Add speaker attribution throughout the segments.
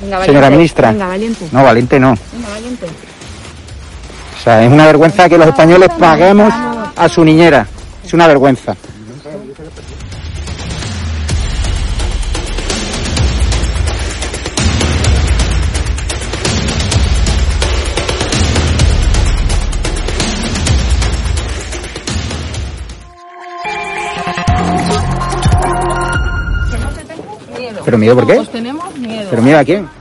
Speaker 1: Venga,
Speaker 2: Señora ministra.
Speaker 1: Venga, valiente.
Speaker 2: No, valiente no.
Speaker 1: Venga, valiente.
Speaker 2: O sea, es una vergüenza que los españoles paguemos a su niñera. Es una vergüenza. ¿Pero miedo por qué? ¿Pero miedo a quién?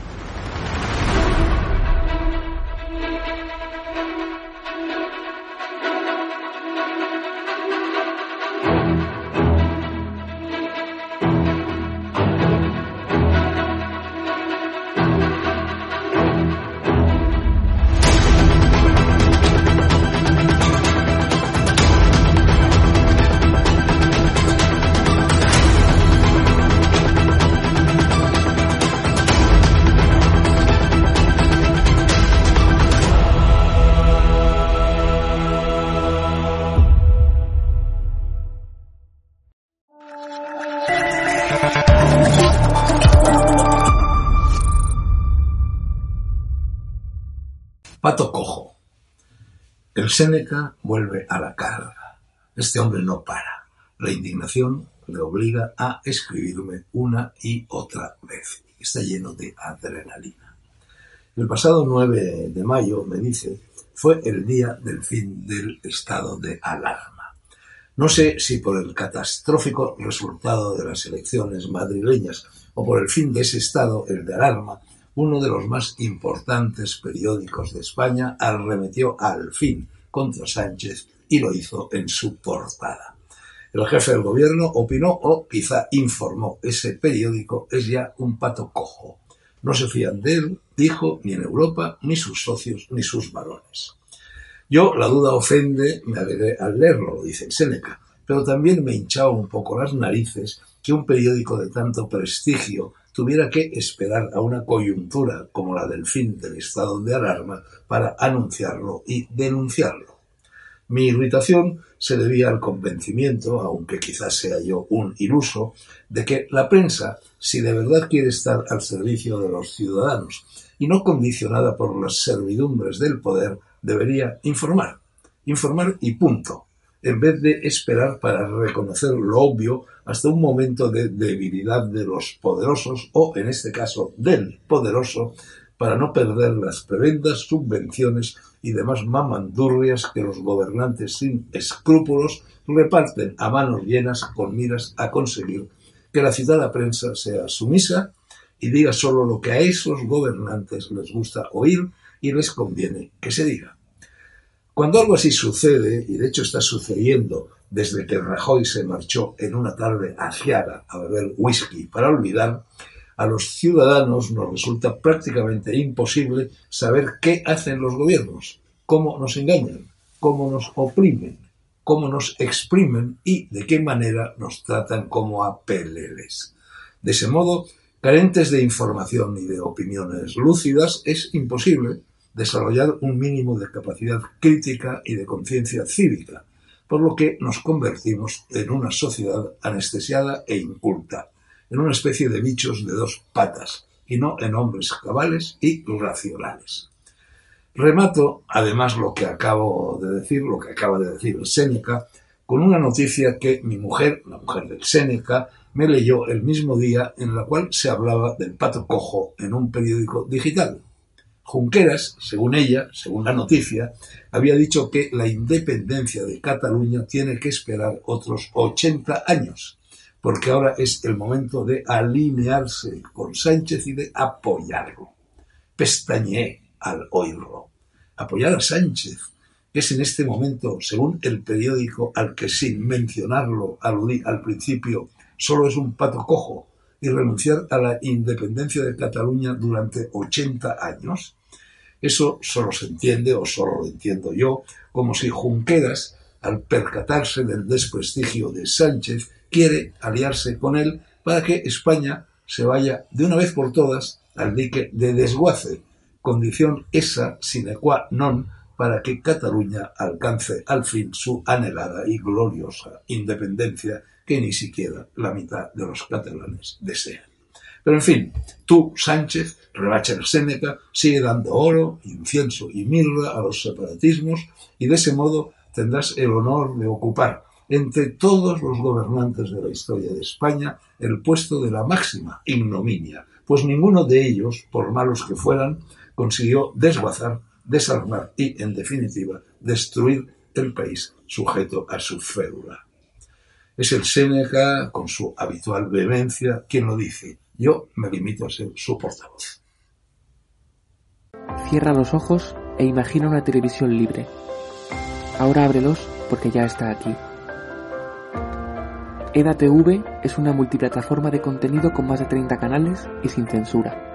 Speaker 3: El Séneca vuelve a la carga. Este hombre no para. La indignación le obliga a escribirme una y otra vez. Está lleno de adrenalina. El pasado 9 de mayo, me dice, fue el día del fin del estado de alarma. No sé si por el catastrófico resultado de las elecciones madrileñas o por el fin de ese estado, el de alarma, uno de los más importantes periódicos de España arremetió al fin contra Sánchez y lo hizo en su portada. El jefe del gobierno opinó o quizá informó, ese periódico es ya un pato cojo. No se fían de él, dijo, ni en Europa, ni sus socios, ni sus varones. Yo, la duda ofende, me alegré al leerlo, lo dice Séneca, pero también me hinchaba un poco las narices que un periódico de tanto prestigio tuviera que esperar a una coyuntura como la del fin del estado de alarma para anunciarlo y denunciarlo. Mi irritación se debía al convencimiento, aunque quizás sea yo un iluso, de que la prensa, si de verdad quiere estar al servicio de los ciudadanos y no condicionada por las servidumbres del poder, debería informar. Informar y punto en vez de esperar para reconocer lo obvio hasta un momento de debilidad de los poderosos o, en este caso, del poderoso, para no perder las prebendas, subvenciones y demás mamandurrias que los gobernantes sin escrúpulos reparten a manos llenas con miras a conseguir que la citada prensa sea sumisa y diga solo lo que a esos gobernantes les gusta oír y les conviene que se diga. Cuando algo así sucede, y de hecho está sucediendo desde que Rajoy se marchó en una tarde agiada a beber whisky para olvidar, a los ciudadanos nos resulta prácticamente imposible saber qué hacen los gobiernos, cómo nos engañan, cómo nos oprimen, cómo nos exprimen y de qué manera nos tratan como a peleles. De ese modo, carentes de información y de opiniones lúcidas, es imposible desarrollar un mínimo de capacidad crítica y de conciencia cívica, por lo que nos convertimos en una sociedad anestesiada e inculta, en una especie de bichos de dos patas, y no en hombres cabales y racionales. Remato, además, lo que acabo de decir, lo que acaba de decir el Séneca, con una noticia que mi mujer, la mujer del Séneca, me leyó el mismo día en la cual se hablaba del pato cojo en un periódico digital. Junqueras, según ella, según la noticia, había dicho que la independencia de Cataluña tiene que esperar otros 80 años, porque ahora es el momento de alinearse con Sánchez y de apoyarlo. Pestañeé al oírlo. Apoyar a Sánchez, es en este momento, según el periódico al que sin mencionarlo aludí al principio, solo es un pato cojo, y renunciar a la independencia de Cataluña durante 80 años, eso solo se entiende, o solo lo entiendo yo, como si Junqueras, al percatarse del desprestigio de Sánchez, quiere aliarse con él para que España se vaya de una vez por todas al dique de desguace, condición esa sine qua non para que Cataluña alcance al fin su anhelada y gloriosa independencia que ni siquiera la mitad de los catalanes desean. Pero en fin, tú, Sánchez, el Séneca, sigue dando oro, incienso y mirra a los separatismos y de ese modo tendrás el honor de ocupar entre todos los gobernantes de la historia de España el puesto de la máxima ignominia, pues ninguno de ellos, por malos que fueran, consiguió desguazar, desarmar y, en definitiva, destruir el país sujeto a su férula. Es el Séneca, con su habitual vehemencia, quien lo dice. Yo me limito a ser su portavoz.
Speaker 4: Cierra los ojos e imagina una televisión libre. Ahora ábrelos porque ya está aquí. EDATV es una multiplataforma de contenido con más de 30 canales y sin censura.